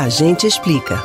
A gente explica.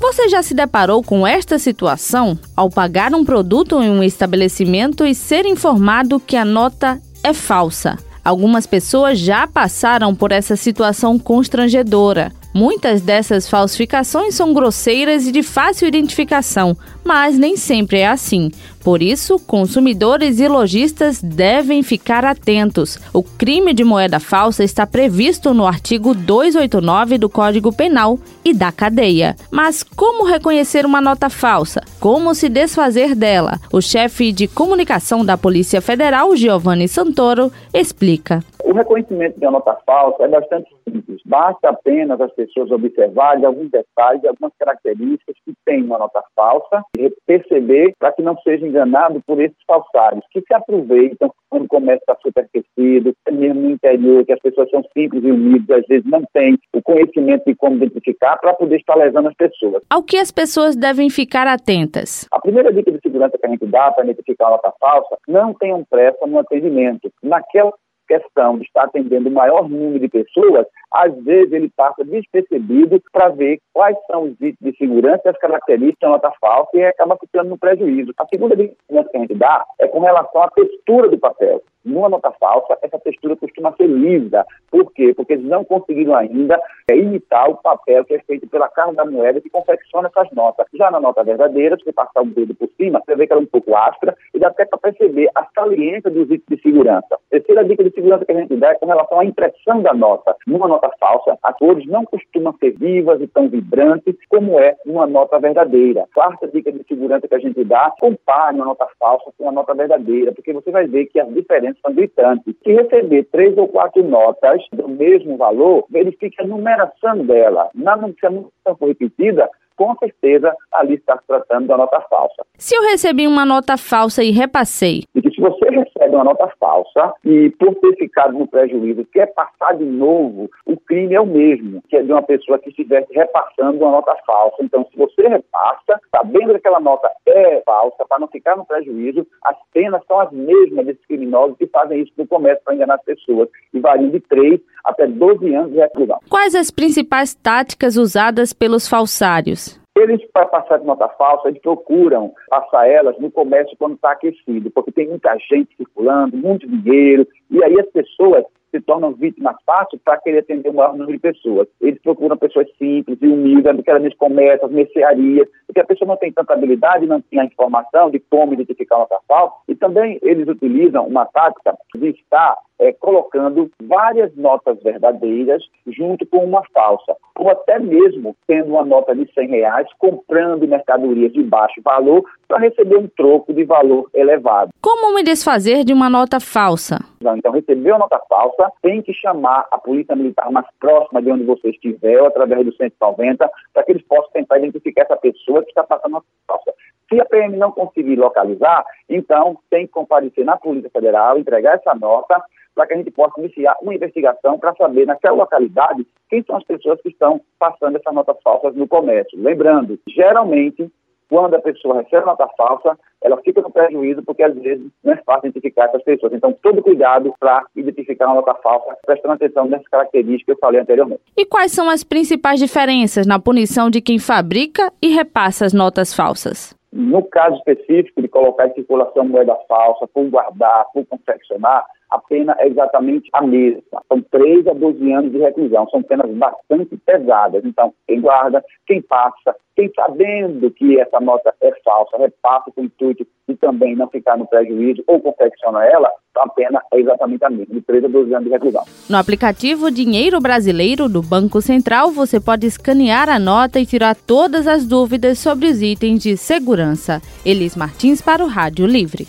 Você já se deparou com esta situação ao pagar um produto em um estabelecimento e ser informado que a nota é falsa? Algumas pessoas já passaram por essa situação constrangedora. Muitas dessas falsificações são grosseiras e de fácil identificação, mas nem sempre é assim. Por isso, consumidores e lojistas devem ficar atentos. O crime de moeda falsa está previsto no artigo 289 do Código Penal e da cadeia. Mas como reconhecer uma nota falsa? Como se desfazer dela? O chefe de comunicação da Polícia Federal, Giovanni Santoro, explica. O reconhecimento de uma nota falsa é bastante simples. Basta apenas as pessoas observarem alguns detalhes, algumas características que tem uma nota falsa e perceber para que não seja enganado por esses falsários, que se aproveitam quando o comércio está superaquecido, mesmo no interior, que as pessoas são simples e humildes, às vezes não têm o conhecimento de como identificar para poder estar lesando as pessoas. Ao que as pessoas devem ficar atentas? A primeira dica de segurança que a gente dá para identificar uma nota falsa, não tenham pressa no atendimento. Naquela questão de estar atendendo o maior número de pessoas, às vezes ele passa despercebido para ver quais são os itens de segurança as características da nota falsa e acaba ficando no prejuízo. A segunda dica que a gente dá é com relação à textura do papel. Numa nota falsa, essa textura costuma ser lisa. Por quê? Porque eles não conseguiram ainda é, imitar o papel que é feito pela carne da moeda que confecciona essas notas. Já na nota verdadeira, se você passar o dedo por cima, você vê que ela é um pouco áspera dá até para perceber a saliência dos itens de segurança. Terceira dica de segurança que a gente dá é com relação à impressão da nota. Numa nota falsa, as cores não costumam ser vivas e tão vibrantes como é numa nota verdadeira. Quarta dica de segurança que a gente dá, compare uma nota falsa com uma nota verdadeira, porque você vai ver que as diferenças são gritantes. Se receber três ou quatro notas do mesmo valor, verifique a numeração dela. Na numeração for repetida, com certeza ali está se tratando da nota falsa. Se eu recebi uma nota falsa e repassei? E você recebe uma nota falsa e por ter ficado no prejuízo quer passar de novo, o crime é o mesmo, que é de uma pessoa que estivesse repassando uma nota falsa. Então, se você repassa, sabendo que aquela nota é falsa, para não ficar no prejuízo, as penas são as mesmas desses criminosos que fazem isso no comércio para enganar as pessoas e variam de 3 até 12 anos de reclusão. Quais as principais táticas usadas pelos falsários? Eles, para passar de nota falsa, eles procuram passar elas no comércio quando está aquecido, porque tem muita gente circulando, muito dinheiro, e aí as pessoas se tornam vítimas fáceis para querer atender o maior número de pessoas. Eles procuram pessoas simples e humildes, nesse comércio, as mercearias, porque a pessoa não tem tanta habilidade, não tem a informação de como identificar uma nota falsa. E também eles utilizam uma tática de estar é, colocando várias notas verdadeiras junto com uma falsa, ou até mesmo tendo uma nota de 100 reais, comprando mercadorias de baixo valor para receber um troco de valor elevado. Como me desfazer de uma nota falsa? Então, receber uma nota falsa, tem que chamar a polícia militar mais próxima de onde você estiver, através do 190, para que eles possam tentar identificar essa pessoa que está passando uma falsa. Se a PM não conseguir localizar, então tem que comparecer na Polícia Federal, entregar essa nota para que a gente possa iniciar uma investigação para saber naquela localidade quem são as pessoas que estão passando essas notas falsas no comércio. Lembrando, geralmente, quando a pessoa recebe nota falsa, ela fica no prejuízo porque às vezes não é fácil identificar essas pessoas. Então, todo cuidado para identificar uma nota falsa, prestando atenção nessas características que eu falei anteriormente. E quais são as principais diferenças na punição de quem fabrica e repassa as notas falsas? No caso específico de colocar em circulação moeda falsa, por guardar, por confeccionar, a pena é exatamente a mesma. São 3 a 12 anos de reclusão. São penas bastante pesadas. Então, quem guarda, quem passa, quem sabendo que essa nota é falsa, repassa com o intuito de também não ficar no prejuízo ou confecciona ela, a pena é exatamente a mesma, de 3 a 12 anos de reclusão. No aplicativo Dinheiro Brasileiro do Banco Central, você pode escanear a nota e tirar todas as dúvidas sobre os itens de segurança. Elis Martins para o Rádio Livre.